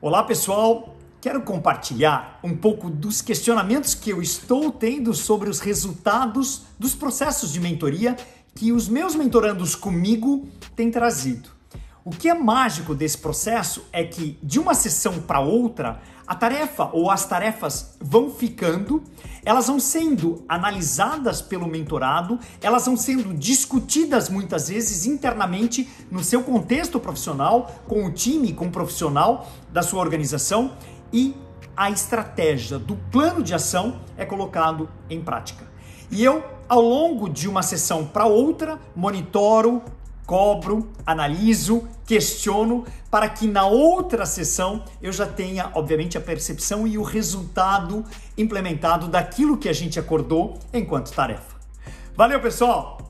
Olá pessoal, quero compartilhar um pouco dos questionamentos que eu estou tendo sobre os resultados dos processos de mentoria que os meus mentorandos comigo têm trazido. O que é mágico desse processo é que de uma sessão para outra, a tarefa ou as tarefas vão ficando, elas vão sendo analisadas pelo mentorado, elas vão sendo discutidas muitas vezes internamente no seu contexto profissional, com o time, com o profissional da sua organização e a estratégia do plano de ação é colocado em prática. E eu, ao longo de uma sessão para outra, monitoro, cobro, analiso, questiono para que na outra sessão eu já tenha, obviamente, a percepção e o resultado implementado daquilo que a gente acordou enquanto tarefa. Valeu, pessoal!